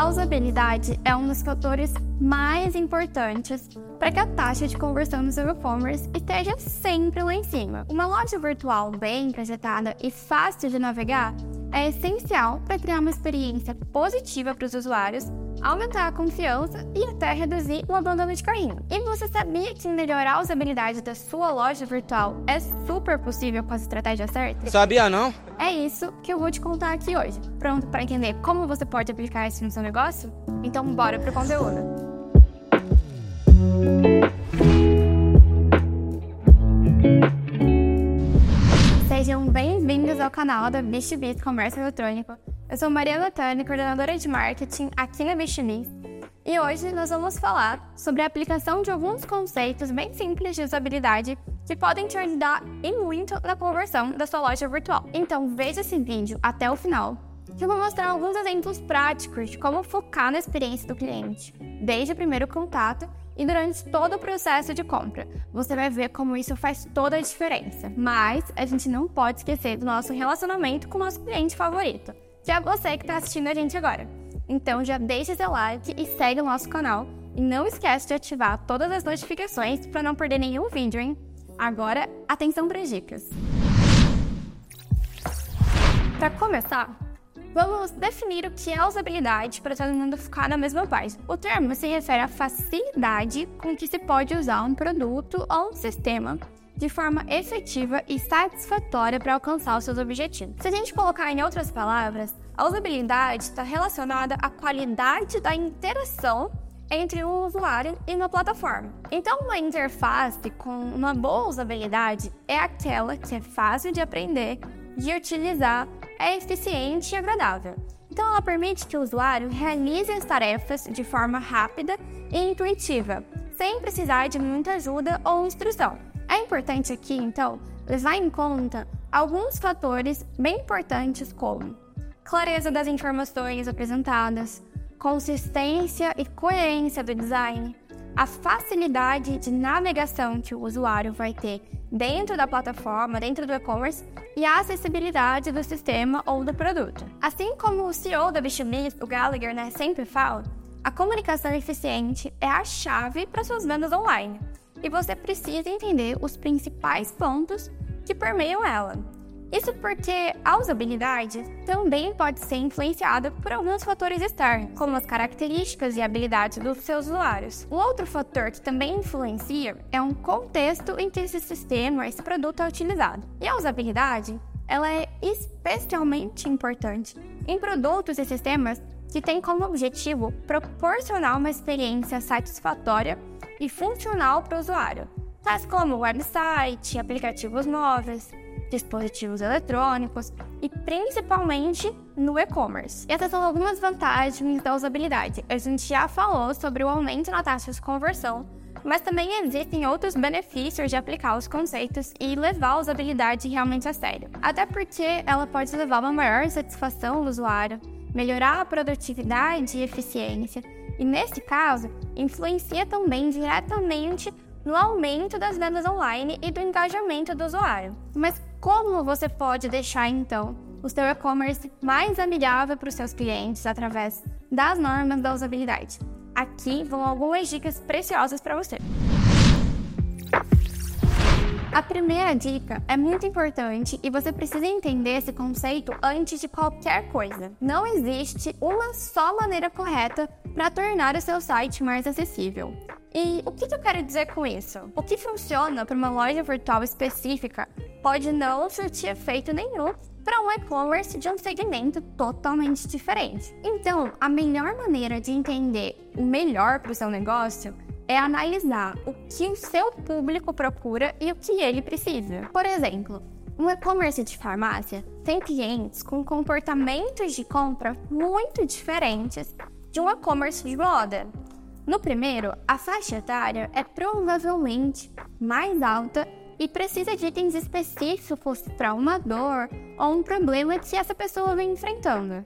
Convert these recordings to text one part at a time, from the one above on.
A usabilidade é um dos fatores mais importantes para que a taxa de conversão no seu e-commerce esteja sempre lá em cima. Uma loja virtual bem projetada e fácil de navegar é essencial para criar uma experiência positiva para os usuários, aumentar a confiança e até reduzir o abandono de carrinho. E você sabia que melhorar a usabilidade da sua loja virtual é super possível com as estratégias certas? Sabia não? É isso que eu vou te contar aqui hoje. Pronto para entender como você pode aplicar isso no seu negócio? Então bora pro conteúdo. Sejam bem-vindos ao canal da BixBit Comércio Eletrônico. Eu sou Maria Latani, coordenadora de marketing aqui na BixBit. E hoje nós vamos falar sobre a aplicação de alguns conceitos bem simples de usabilidade que podem te ajudar e muito na conversão da sua loja virtual. Então veja esse vídeo até o final, que eu vou mostrar alguns exemplos práticos de como focar na experiência do cliente, desde o primeiro contato e durante todo o processo de compra. Você vai ver como isso faz toda a diferença. Mas a gente não pode esquecer do nosso relacionamento com o nosso cliente favorito, é você que está assistindo a gente agora. Então já deixa seu like e segue o nosso canal. E não esquece de ativar todas as notificações para não perder nenhum vídeo, hein? Agora, atenção para as dicas. Para começar, Vamos definir o que é usabilidade para todo mundo ficar na mesma página. O termo se refere à facilidade com que se pode usar um produto ou um sistema de forma efetiva e satisfatória para alcançar os seus objetivos. Se a gente colocar em outras palavras, a usabilidade está relacionada à qualidade da interação entre um usuário e uma plataforma. Então, uma interface com uma boa usabilidade é aquela que é fácil de aprender, de utilizar é eficiente e agradável. Então, ela permite que o usuário realize as tarefas de forma rápida e intuitiva, sem precisar de muita ajuda ou instrução. É importante aqui, então, levar em conta alguns fatores bem importantes como clareza das informações apresentadas, consistência e coerência do design, a facilidade de navegação que o usuário vai ter dentro da plataforma, dentro do e-commerce e a acessibilidade do sistema ou do produto. Assim como o CEO da Bichumix, o Gallagher, né, sempre fala, a comunicação eficiente é a chave para suas vendas online e você precisa entender os principais pontos que permeiam ela. Isso porque a usabilidade também pode ser influenciada por alguns fatores externos, como as características e habilidades dos seus usuários. Um outro fator que também influencia é um contexto em que esse sistema, esse produto é utilizado. E a usabilidade, ela é especialmente importante em produtos e sistemas que têm como objetivo proporcionar uma experiência satisfatória e funcional para o usuário, tais como website, aplicativos móveis, dispositivos eletrônicos e principalmente no e-commerce. E essas são algumas vantagens da usabilidade. A gente já falou sobre o aumento na taxa de conversão, mas também existem outros benefícios de aplicar os conceitos e levar a usabilidade realmente a sério. Até porque ela pode levar a uma maior satisfação do usuário, melhorar a produtividade e eficiência, e nesse caso, influencia também diretamente no aumento das vendas online e do engajamento do usuário. Mas como você pode deixar então o seu e-commerce mais amigável para os seus clientes através das normas da usabilidade? Aqui vão algumas dicas preciosas para você. A primeira dica é muito importante e você precisa entender esse conceito antes de qualquer coisa. Não existe uma só maneira correta para tornar o seu site mais acessível. E o que eu quero dizer com isso? O que funciona para uma loja virtual específica pode não surtir efeito nenhum para um e-commerce de um segmento totalmente diferente. Então, a melhor maneira de entender o melhor para o seu negócio é analisar o que o seu público procura e o que ele precisa. Por exemplo, um e-commerce de farmácia tem clientes com comportamentos de compra muito diferentes de um e-commerce de moda. No primeiro, a faixa etária é provavelmente mais alta e precisa de itens específicos para uma dor ou um problema que essa pessoa vem enfrentando.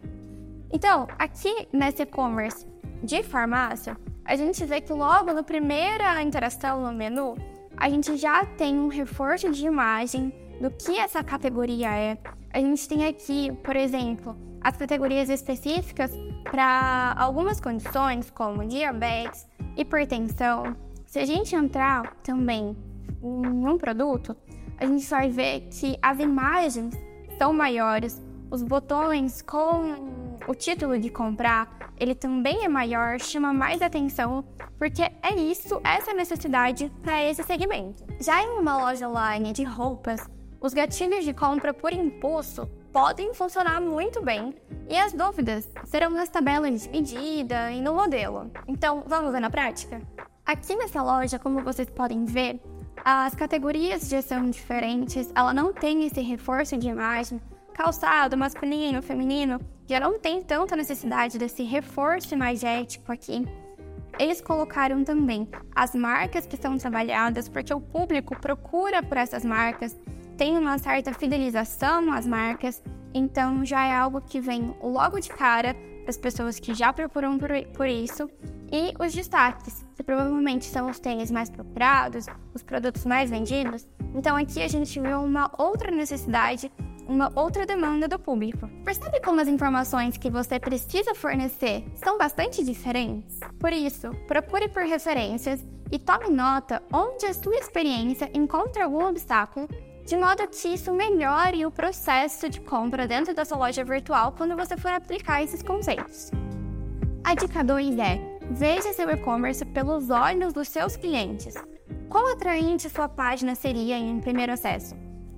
Então, aqui nesse e-commerce de farmácia, a gente vê que logo na primeira interação no menu, a gente já tem um reforço de imagem do que essa categoria é. A gente tem aqui, por exemplo, as categorias específicas para algumas condições, como diabetes, hipertensão, se a gente entrar também em um produto, a gente vai ver que as imagens são maiores, os botões com o título de comprar, ele também é maior, chama mais atenção, porque é isso, essa necessidade para esse segmento. Já em uma loja online de roupas, os gatilhos de compra por impulso podem funcionar muito bem e as dúvidas serão nas tabelas de medida e no modelo. Então, vamos ver na prática? Aqui nessa loja, como vocês podem ver, as categorias já são diferentes, ela não tem esse reforço de imagem. Calçado, masculino, feminino, já não tem tanta necessidade desse reforço imagético aqui. Eles colocaram também as marcas que são trabalhadas, porque o público procura por essas marcas tem uma certa fidelização às marcas, então já é algo que vem logo de cara para as pessoas que já procuram por, por isso. E os destaques, que provavelmente são os tênis mais procurados, os produtos mais vendidos. Então aqui a gente viu uma outra necessidade, uma outra demanda do público. Percebe como as informações que você precisa fornecer são bastante diferentes? Por isso, procure por referências e tome nota onde a sua experiência encontra algum obstáculo de modo que isso melhore o processo de compra dentro da sua loja virtual quando você for aplicar esses conceitos. A dica 2 é: veja seu e-commerce pelos olhos dos seus clientes. Quão atraente sua página seria em primeiro acesso?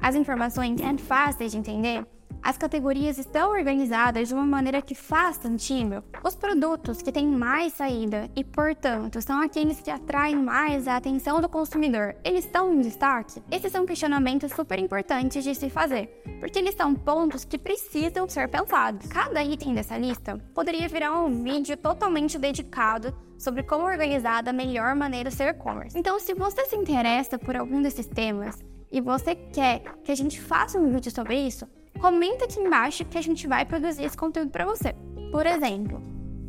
As informações são fáceis de entender? As categorias estão organizadas de uma maneira que faz sentido. Os produtos que têm mais saída e, portanto, são aqueles que atraem mais a atenção do consumidor, eles estão em destaque? Esses são questionamentos super importantes de se fazer, porque eles são pontos que precisam ser pensados. Cada item dessa lista poderia virar um vídeo totalmente dedicado sobre como organizar da melhor maneira seu e-commerce. Então, se você se interessa por algum desses temas e você quer que a gente faça um vídeo sobre isso, comenta aqui embaixo que a gente vai produzir esse conteúdo para você. Por exemplo,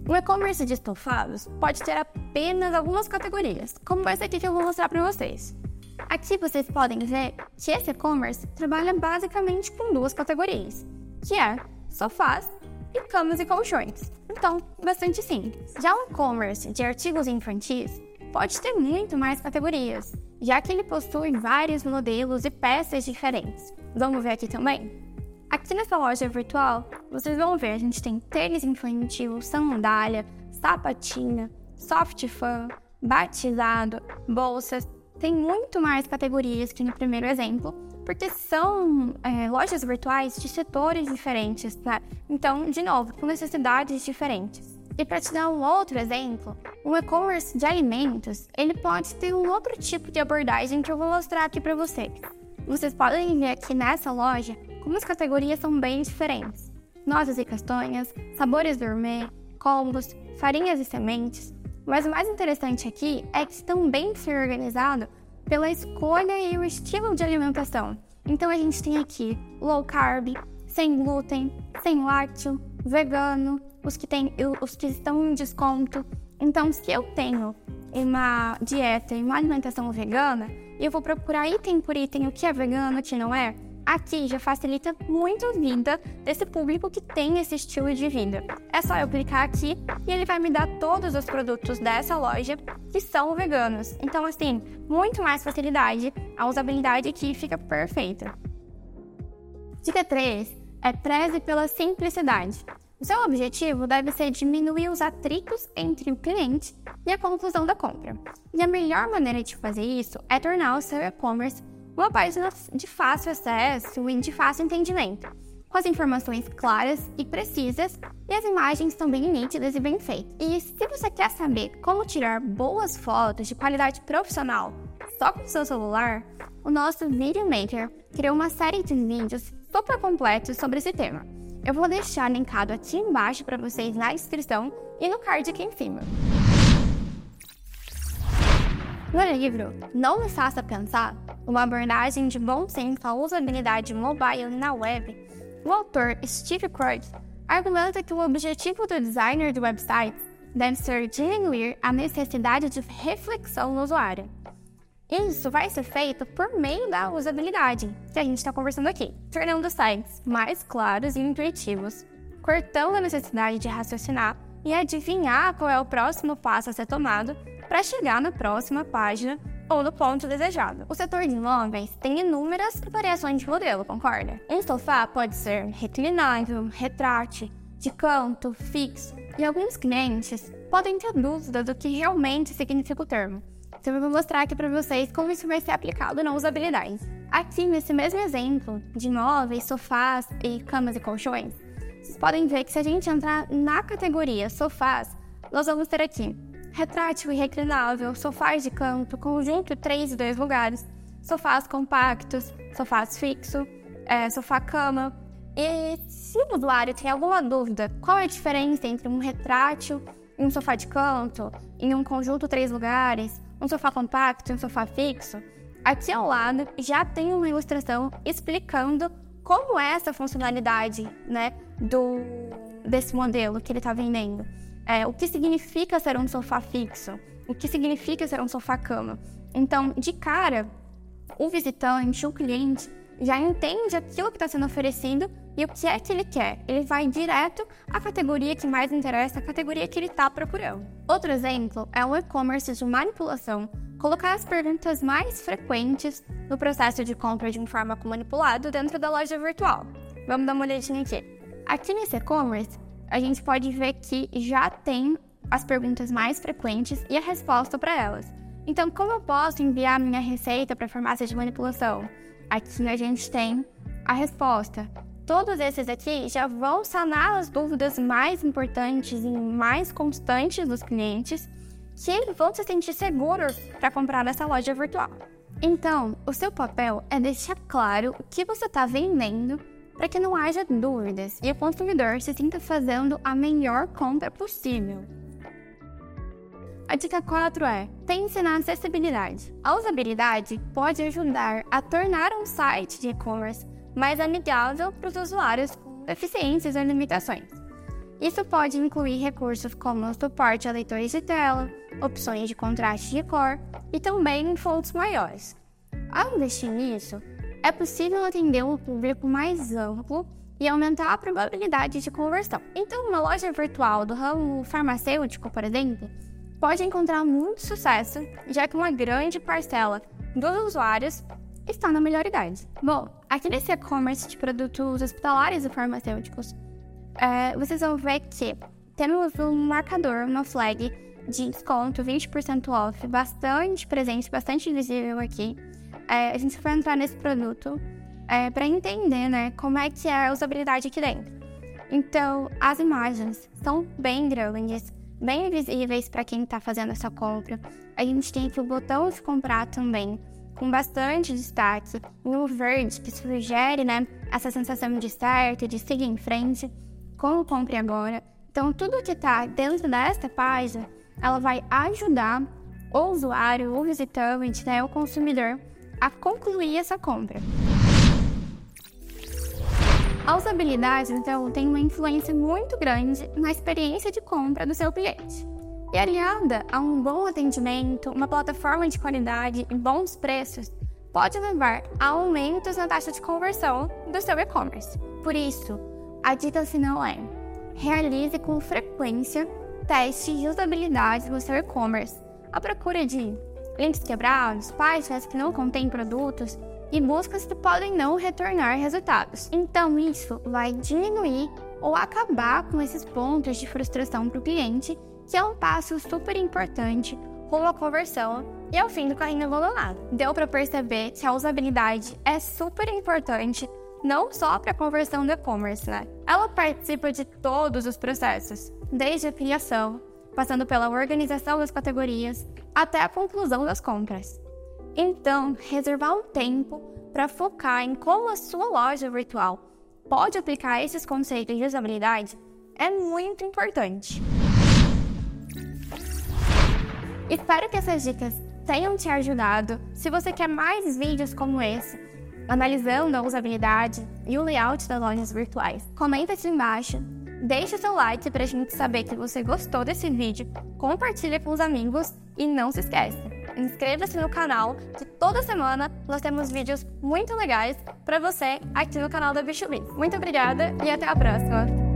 o e-commerce de estofados pode ter apenas algumas categorias, como essa aqui que eu vou mostrar para vocês. Aqui vocês podem ver que esse e-commerce trabalha basicamente com duas categorias, que é sofás e camas e colchões. Então, bastante simples. Já o e-commerce de artigos infantis pode ter muito mais categorias, já que ele possui vários modelos e peças diferentes. Vamos ver aqui também? Aqui nessa loja virtual, vocês vão ver, a gente tem tênis infantil, sandália, sapatinha, soft fan, batizado, bolsas. Tem muito mais categorias que no primeiro exemplo, porque são é, lojas virtuais de setores diferentes, né? Então, de novo, com necessidades diferentes. E para te dar um outro exemplo, o e-commerce de alimentos, ele pode ter um outro tipo de abordagem que eu vou mostrar aqui para vocês. Vocês podem ver aqui nessa loja como as categorias são bem diferentes. Nozes e castanhas, sabores gourmet, combos, farinhas e sementes. Mas o mais interessante aqui é que estão bem ser organizado pela escolha e o estilo de alimentação. Então a gente tem aqui low carb, sem glúten, sem lácteo, vegano, os que, tem, os que estão em desconto. Então, se eu tenho uma dieta e uma alimentação vegana, eu vou procurar item por item o que é vegano, o que não é. Aqui já facilita muito a vida desse público que tem esse estilo de vida. É só eu clicar aqui e ele vai me dar todos os produtos dessa loja que são veganos. Então, assim, muito mais facilidade, a usabilidade aqui fica perfeita. Dica 3 é preze pela simplicidade. O seu objetivo deve ser diminuir os atritos entre o cliente e a conclusão da compra. E a melhor maneira de fazer isso é tornar o seu e-commerce uma página de fácil acesso e de fácil entendimento, com as informações claras e precisas e as imagens também nítidas e bem feitas. E se você quer saber como tirar boas fotos de qualidade profissional só com seu celular, o nosso Video Maker criou uma série de vídeos super completos sobre esse tema. Eu vou deixar linkado aqui embaixo para vocês na descrição e no card aqui em cima. No livro Não Me Faça Pensar, uma abordagem de bom senso à usabilidade mobile na web, o autor Steve Croix argumenta que o objetivo do designer de website deve ser diminuir a necessidade de reflexão no usuário, isso vai ser feito por meio da usabilidade, que a gente está conversando aqui, tornando os sites mais claros e intuitivos, cortando a necessidade de raciocinar e adivinhar qual é o próximo passo a ser tomado para chegar na próxima página ou no ponto desejado. O setor de imóveis tem inúmeras variações de modelo, concorda? Um sofá pode ser reclinável, retrátil, de canto, fixo, e alguns clientes podem ter dúvida do que realmente significa o termo. Então eu vou mostrar aqui para vocês como isso vai ser aplicado na usabilidade. Aqui nesse mesmo exemplo de móveis, sofás e camas e colchões, vocês podem ver que se a gente entrar na categoria sofás, nós vamos ter aqui retrátil e reclinável, sofás de canto, conjunto 3 e 2 lugares, sofás compactos, sofás fixo, é, sofá-cama. E se o usuário tem alguma dúvida, qual é a diferença entre um retrátil e um sofá de canto, em um conjunto três lugares, um sofá compacto um sofá fixo, aqui ao lado já tem uma ilustração explicando como é essa funcionalidade né, do, desse modelo que ele está vendendo é, o que significa ser um sofá fixo, o que significa ser um sofá-cama. Então, de cara, o visitante, o cliente, já entende aquilo que está sendo oferecido e o que é que ele quer. Ele vai direto à categoria que mais interessa, a categoria que ele está procurando. Outro exemplo é o e-commerce de manipulação. Colocar as perguntas mais frequentes no processo de compra de um fármaco manipulado dentro da loja virtual. Vamos dar uma olhadinha aqui. Aqui nesse e-commerce, a gente pode ver que já tem as perguntas mais frequentes e a resposta para elas. Então, como eu posso enviar minha receita para a farmácia de manipulação? Aqui a gente tem a resposta. Todos esses aqui já vão sanar as dúvidas mais importantes e mais constantes dos clientes, que vão se sentir seguros para comprar nessa loja virtual. Então, o seu papel é deixar claro o que você está vendendo para que não haja dúvidas e o consumidor se sinta fazendo a melhor compra possível. A dica 4 é: pense na acessibilidade. A usabilidade pode ajudar a tornar um site de e-commerce mais amigável para os usuários com deficiências ou limitações. Isso pode incluir recursos como suporte a leitores de tela, opções de contraste de cor e também fontes maiores. Ao investir nisso, é possível atender um público mais amplo e aumentar a probabilidade de conversão. Então, uma loja virtual do ramo farmacêutico, por exemplo, pode encontrar muito sucesso, já que uma grande parcela dos usuários está na melhor idade. Bom, aqui nesse e-commerce de produtos hospitalares e farmacêuticos, é, vocês vão ver que temos um marcador, uma flag de desconto 20% off, bastante presente, bastante visível aqui é, a gente vai entrar nesse produto é, para entender né, como é que é a usabilidade aqui dentro. Então, as imagens são bem grandes, bem visíveis para quem está fazendo essa compra. A gente tem aqui o botão de comprar também, com bastante destaque, no verde, que sugere né, essa sensação de certo, de seguir em frente, como compre agora. Então, tudo que está dentro desta página, ela vai ajudar o usuário, o visitante, né, o consumidor a concluir essa compra. A usabilidade, então, tem uma influência muito grande na experiência de compra do seu cliente. E aliada a um bom atendimento, uma plataforma de qualidade e bons preços, pode levar a aumentos na taxa de conversão do seu e-commerce. Por isso, a dica final é: realize com frequência testes de usabilidade no seu e-commerce à procura de links quebrados, páginas que não contêm produtos e buscas que podem não retornar resultados. Então, isso vai diminuir ou acabar com esses pontos de frustração para o cliente, que é um passo super importante rumo à conversão e ao fim do carrinho abandonado. Deu para perceber que a usabilidade é super importante não só para a conversão do e-commerce, né? Ela participa de todos os processos, desde a criação, passando pela organização das categorias até a conclusão das compras. Então, reservar um tempo para focar em como a sua loja virtual pode aplicar esses conceitos de usabilidade é muito importante. Espero que essas dicas tenham te ajudado. Se você quer mais vídeos como esse, analisando a usabilidade e o layout das lojas virtuais, comenta aqui embaixo Deixe seu like para a gente saber que você gostou desse vídeo, compartilhe com os amigos e não se esqueça, inscreva-se no canal que toda semana nós temos vídeos muito legais para você aqui no canal da Bicho Muito obrigada e até a próxima!